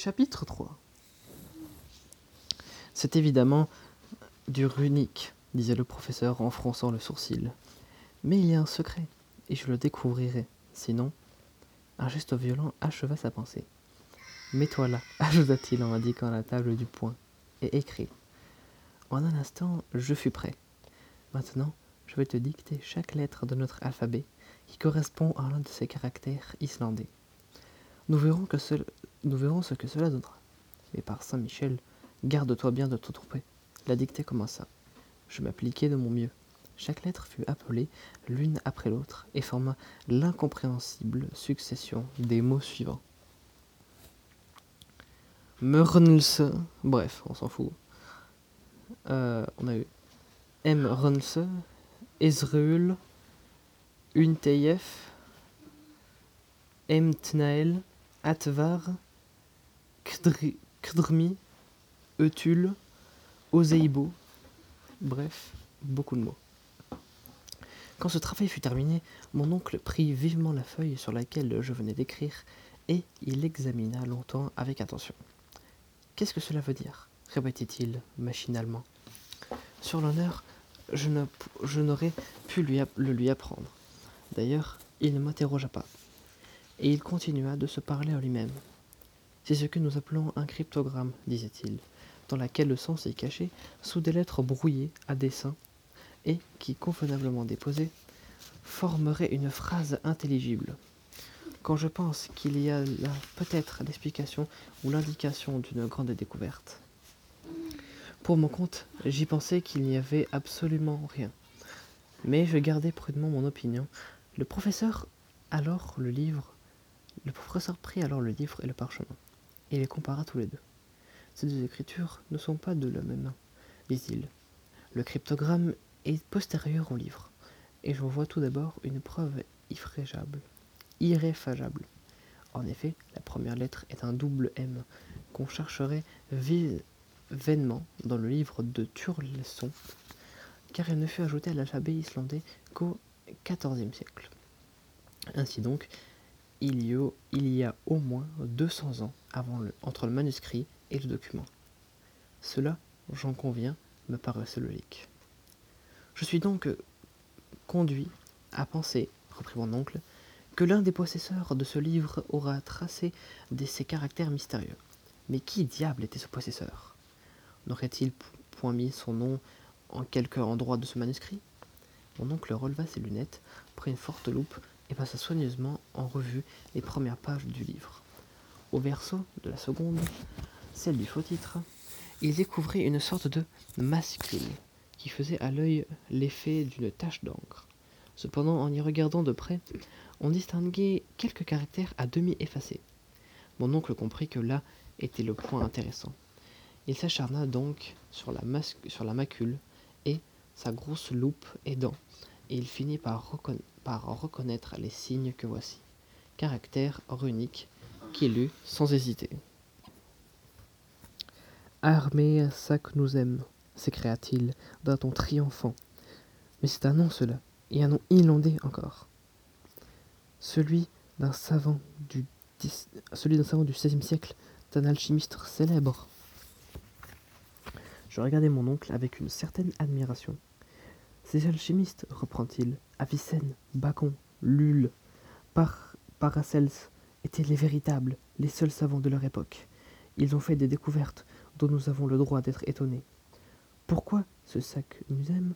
Chapitre 3 C'est évidemment du runique, disait le professeur en fronçant le sourcil. Mais il y a un secret, et je le découvrirai. Sinon, un geste violent acheva sa pensée. Mets-toi là, ajouta-t-il en indiquant la table du poing, et écris. En un instant, je fus prêt. Maintenant, je vais te dicter chaque lettre de notre alphabet qui correspond à l'un de ces caractères islandais. Nous verrons, ce que cela donnera. Mais par Saint-Michel, garde-toi bien de te tromper. La dictée commença. Je m'appliquai de mon mieux. Chaque lettre fut appelée l'une après l'autre et forma l'incompréhensible succession des mots suivants. Mörnlse, bref, on s'en fout. Euh, on a eu M. Ezreul, Unteyef, M. Atvar, Kdrmi, Eutul, Oseibo, bref, beaucoup de mots. Quand ce travail fut terminé, mon oncle prit vivement la feuille sur laquelle je venais d'écrire et il l'examina longtemps avec attention. Qu'est-ce que cela veut dire? répétait-il machinalement. Sur l'honneur, je n'aurais pu lui le lui apprendre. D'ailleurs, il ne m'interrogea pas. Et il continua de se parler à lui-même. C'est ce que nous appelons un cryptogramme, disait-il, dans laquelle le sens est caché sous des lettres brouillées à dessein et qui, convenablement déposées, formerait une phrase intelligible. Quand je pense qu'il y a là peut-être l'explication ou l'indication d'une grande découverte. Pour mon compte, j'y pensais qu'il n'y avait absolument rien. Mais je gardais prudemment mon opinion. Le professeur alors le livre. Le professeur prit alors le livre et le parchemin, et les compara tous les deux. Ces deux écritures ne sont pas de la même main, dit-il. Le cryptogramme est postérieur au livre, et j'en vois tout d'abord une preuve irréfragable. En effet, la première lettre est un double M qu'on chercherait vainement dans le livre de Turleson, car elle ne fut ajoutée à l'alphabet islandais qu'au XIVe siècle. Ainsi donc, il y, a, au moins 200 ans avant le, entre le manuscrit et le document. Cela, j'en conviens, me paraissait logique. Je suis donc conduit à penser, reprit mon oncle, que l'un des possesseurs de ce livre aura tracé de ces caractères mystérieux. Mais qui diable était ce possesseur? N'aurait-il point mis son nom en quelque endroit de ce manuscrit? Mon oncle releva ses lunettes, prit une forte loupe et passa soigneusement en revue les premières pages du livre. Au verso de la seconde, celle du faux titre, il découvrit une sorte de mascule qui faisait à l'œil l'effet d'une tache d'encre. Cependant, en y regardant de près, on distinguait quelques caractères à demi effacés. Mon oncle comprit que là était le point intéressant. Il s'acharna donc sur la, sur la macule et, sa grosse loupe aidant, il finit par, reconnaître les signes que voici. Caractère runique qu'il eut sans hésiter. Armée sac nous aime, s'écria-t-il d'un ton triomphant. Mais c'est un nom cela, et un nom irlandais encore. Celui d'un savant du celui d'un savant du XVIe siècle, d'un alchimiste célèbre. Je regardai mon oncle avec une certaine admiration. Ces alchimistes, reprend-il, Avicenne, Bacon, Lulle, Par Paracels, étaient les véritables, les seuls savants de leur époque. Ils ont fait des découvertes dont nous avons le droit d'être étonnés. Pourquoi ce sac musème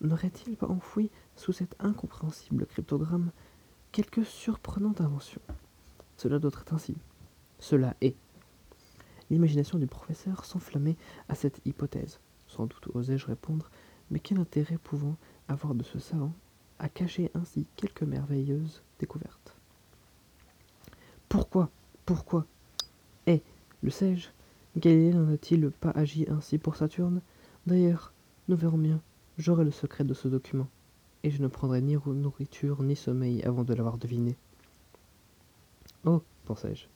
n'aurait-il pas enfoui sous cet incompréhensible cryptogramme quelque surprenante invention? Cela doit être ainsi. Cela est. L'imagination du professeur s'enflammait à cette hypothèse. Sans doute osais-je répondre, mais quel intérêt pouvant avoir de ce savant à cacher ainsi quelques merveilleuses découvertes Pourquoi Pourquoi? Eh, le sais-je Galilée n'en a-t-il pas agi ainsi pour Saturne? D'ailleurs, nous verrons bien. J'aurai le secret de ce document, et je ne prendrai ni nourriture ni sommeil avant de l'avoir deviné. Oh, pensai-je.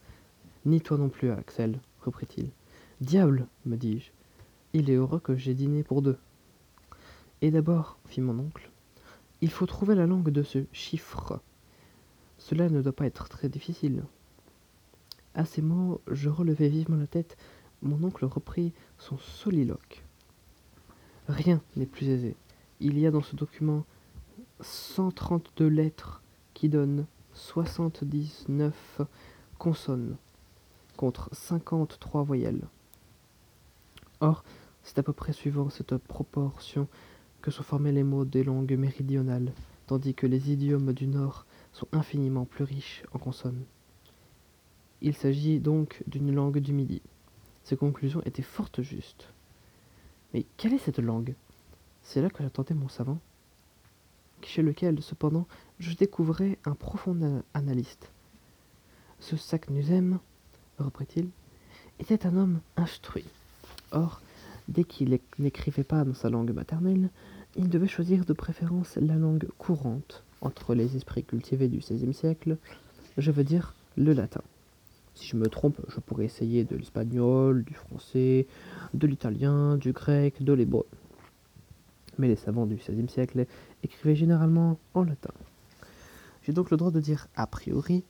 Ni toi non plus, Axel, reprit-il. Diable, me dis-je. Il est heureux que j'ai dîné pour deux. Et d'abord, fit mon oncle, il faut trouver la langue de ce chiffre. Cela ne doit pas être très difficile. À ces mots, je relevai vivement la tête. Mon oncle reprit son soliloque. Rien n'est plus aisé. Il y a dans ce document 132 lettres qui donnent 79 consonnes contre 53 voyelles. Or, c'est à peu près suivant cette proportion que sont formés les mots des langues méridionales, tandis que les idiomes du Nord sont infiniment plus riches en consonnes. Il s'agit donc d'une langue du Midi. Ces conclusions étaient fort justes. Mais quelle est cette langue? C'est là que j'attendais mon savant, chez lequel, cependant, je découvrais un profond analyste. Ce Saknussemm, reprit-il, était un homme instruit. Or, dès qu'il n'écrivait pas dans sa langue maternelle, il devait choisir de préférence la langue courante entre les esprits cultivés du XVIe siècle, je veux dire le latin. Si je me trompe, je pourrais essayer de l'espagnol, du français, de l'italien, du grec, de l'hébreu. Mais les savants du XVIe siècle écrivaient généralement en latin. J'ai donc le droit de dire a priori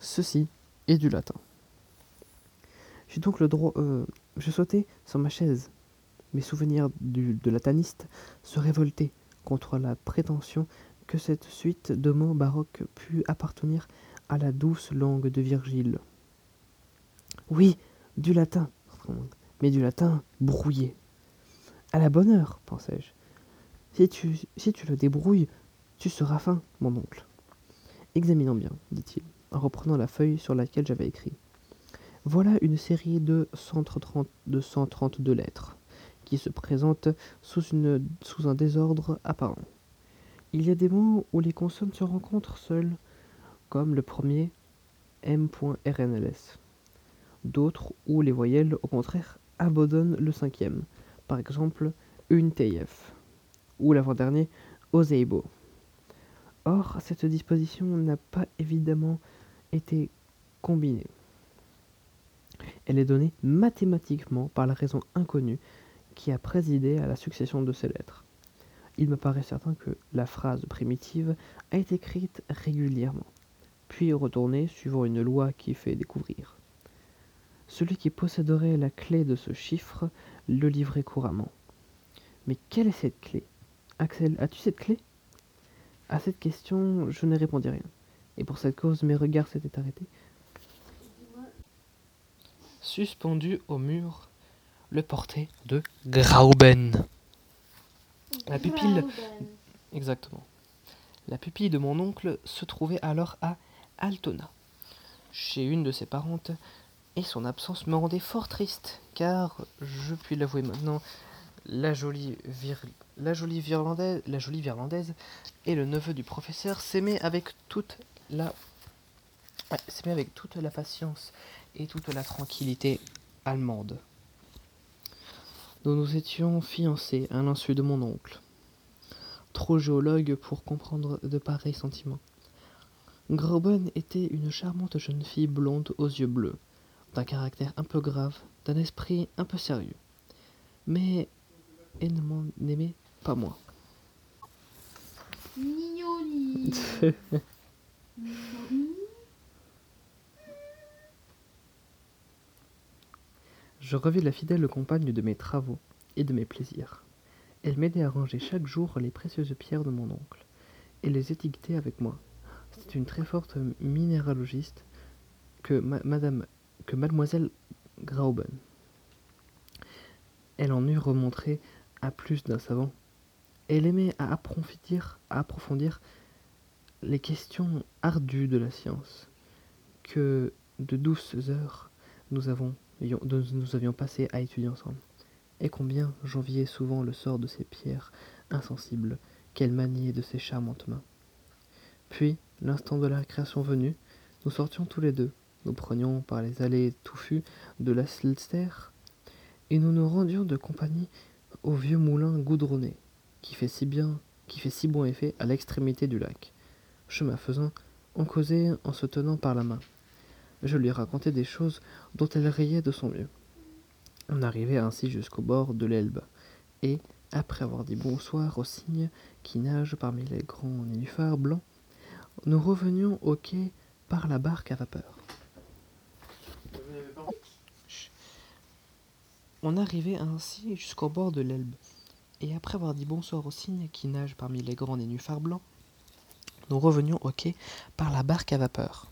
ceci est du latin. J'ai donc le droit. Euh, je sautais sur ma chaise. Mes souvenirs du, de lataniste se révoltaient contre la prétention que cette suite de mots baroques pût appartenir à la douce langue de Virgile. Oui, du latin, mais du latin brouillé. À la bonne heure, pensai-je. Si tu, si tu le débrouilles, tu seras fin, mon oncle. Examinons bien, dit-il, en reprenant la feuille sur laquelle j'avais écrit. Voilà une série de 130, de 132 lettres, qui se présentent sous, une, sous un désordre apparent. Il y a des mots où les consonnes se rencontrent seules, comme le premier M.RNLS. D'autres où les voyelles, au contraire, abandonnent le cinquième, par exemple une TF, ou l'avant-dernier Oseibo. Or, cette disposition n'a pas évidemment été combinée. Elle est donnée mathématiquement par la raison inconnue qui a présidé à la succession de ces lettres. Il me paraît certain que la phrase primitive a été écrite régulièrement, puis retournée suivant une loi qui fait découvrir. Celui qui posséderait la clé de ce chiffre le livrait couramment. Mais quelle est cette clé? Axel, as-tu cette clé? À cette question, je ne répondis rien. Et pour cette cause, mes regards s'étaient arrêtés. Suspendu au mur, le portrait de Grauben. La pupille. Exactement. La pupille de mon oncle se trouvait alors à Altona, chez une de ses parentes, et son absence me rendait fort triste, car, je puis l'avouer maintenant, la jolie, la, jolie virlandaise, la jolie virlandaise et le neveu du professeur s'aimaient avec toute la s'aimaient avec toute la patience et toute la tranquillité allemande. Nous nous étions fiancés à l'insu de mon oncle, trop géologue pour comprendre de pareils sentiments. Grauben était une charmante jeune fille blonde aux yeux bleus, d'un caractère un peu grave, d'un esprit un peu sérieux. Mais elle ne m'en aimait pas moins. Je revis la fidèle compagne de mes travaux et de mes plaisirs. Elle m'aidait à ranger chaque jour les précieuses pierres de mon oncle et les étiquetait avec moi. C'était une très forte minéralogiste que madame que mademoiselle Grauben. Elle en eut remontré à plus d'un savant. Elle aimait à approfondir les questions ardues de la science que de douces heures nous avons nous avions passé à étudier ensemble. Et combien j'enviais souvent le sort de ces pierres insensibles qu'elle maniait de ses charmantes mains. Puis, l'instant de la récréation venu, nous sortions tous les deux, nous prenions par les allées touffues de la et nous nous rendions de compagnie au vieux moulin goudronné, qui fait si bien, qui fait si bon effet à l'extrémité du lac. Chemin faisant, on causait en se tenant par la main je lui racontais des choses dont elle riait de son mieux. On arrivait ainsi jusqu'au bord de l'Elbe, et, après avoir dit bonsoir aux cygnes qui nagent parmi les grands nénuphars blancs, nous revenions au quai par la barque à vapeur. On arrivait ainsi jusqu'au bord de l'Elbe, et après avoir dit bonsoir aux cygnes qui nagent parmi les grands nénuphars blancs, nous revenions au quai par la barque à vapeur.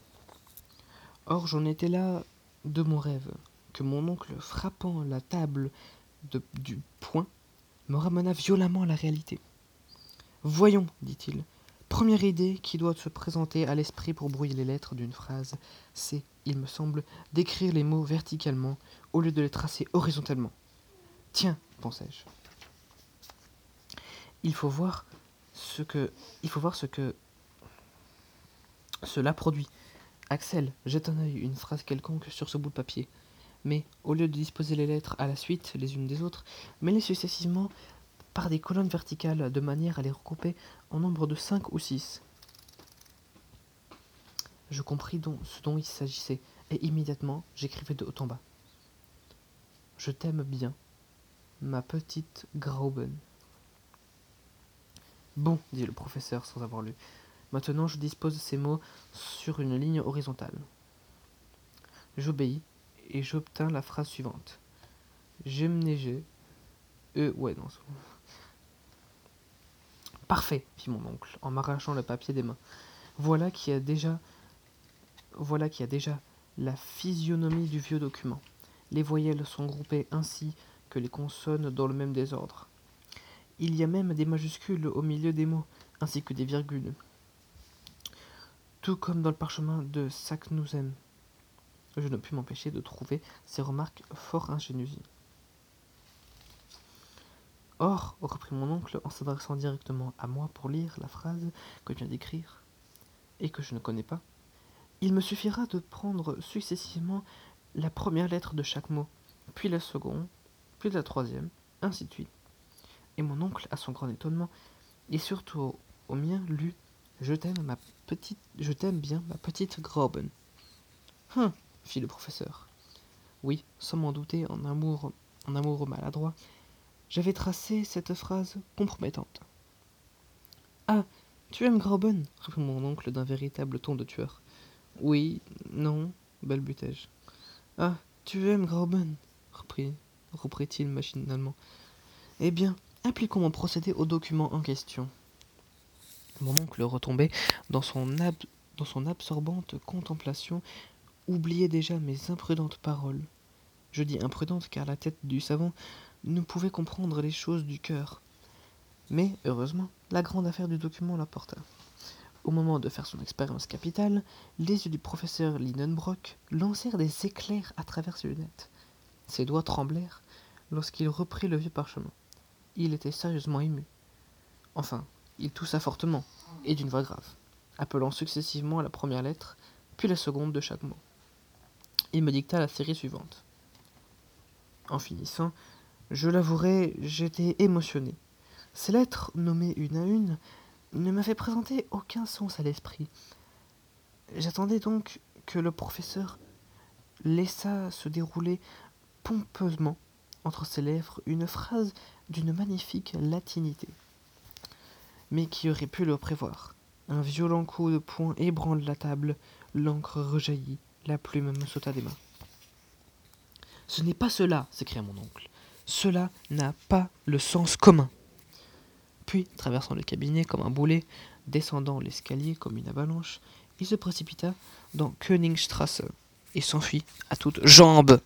Or j'en étais là de mon rêve, que mon oncle, frappant la table du poing, me ramena violemment à la réalité. Voyons, dit-il, première idée qui doit se présenter à l'esprit pour brouiller les lettres d'une phrase, c'est, il me semble, d'écrire les mots verticalement au lieu de les tracer horizontalement. Tiens, pensai-je. Il faut voir ce que, il faut voir ce que cela produit. Axel, jette un œil une phrase quelconque sur ce bout de papier. Mais, au lieu de disposer les lettres à la suite les unes des autres, mets-les successivement par des colonnes verticales de manière à les regrouper en nombre de cinq ou six. Je compris donc ce dont il s'agissait, et immédiatement j'écrivais de haut en bas. Je t'aime bien, ma petite Grauben. Bon, dit le professeur sans avoir lu. Maintenant je dispose ces mots sur une ligne horizontale. J'obéis et j'obtins la phrase suivante. J'aime neiger. Euh, ouais, non. Parfait, fit mon oncle, en m'arrachant le papier des mains. Voilà qui a déjà. Voilà qui a déjà la physionomie du vieux document. Les voyelles sont groupées ainsi que les consonnes dans le même désordre. Il y a même des majuscules au milieu des mots, ainsi que des virgules tout comme dans le parchemin de Saknouzen. Je ne pus m'empêcher de trouver ces remarques fort ingénieuses. Or, reprit mon oncle en s'adressant directement à moi pour lire la phrase que je viens d'écrire, et que je ne connais pas, il me suffira de prendre successivement la première lettre de chaque mot, puis la seconde, puis la troisième, ainsi de suite. Et mon oncle, à son grand étonnement, et surtout au mien, lut je t'aime, ma petite. Je t'aime bien, ma petite Groben. Hum, fit le professeur. Oui, sans m'en douter, en amour, en amour maladroit, j'avais tracé cette phrase compromettante. Ah, tu aimes Groben répondit mon oncle d'un véritable ton de tueur. Oui, non, balbutai-je. Ah, tu aimes Groben reprit, reprit-il machinalement. Eh bien, appliquons mon procédé au document en question. Mon oncle retombait dans son, dans son absorbante contemplation, oubliait déjà mes imprudentes paroles. Je dis imprudentes car la tête du savant ne pouvait comprendre les choses du cœur. Mais, heureusement, la grande affaire du document l'apporta. Au moment de faire son expérience capitale, les yeux du professeur Lindenbrock lancèrent des éclairs à travers ses lunettes. Ses doigts tremblèrent lorsqu'il reprit le vieux parchemin. Il était sérieusement ému. Enfin, il toussa fortement, et d'une voix grave, appelant successivement la première lettre, puis la seconde de chaque mot. Il me dicta la série suivante. En finissant, je l'avouerai, j'étais émotionné. Ces lettres, nommées une à une, ne m'avaient présenté aucun sens à l'esprit. J'attendais donc que le professeur laissa se dérouler pompeusement entre ses lèvres une phrase d'une magnifique latinité mais qui aurait pu le prévoir. Un violent coup de poing ébranle la table, l'encre rejaillit, la plume me sauta des mains. Ce n'est pas cela, s'écria mon oncle. Cela n'a pas le sens commun. Puis, traversant le cabinet comme un boulet, descendant l'escalier comme une avalanche, il se précipita dans Königstrasse et s'enfuit à toutes jambes.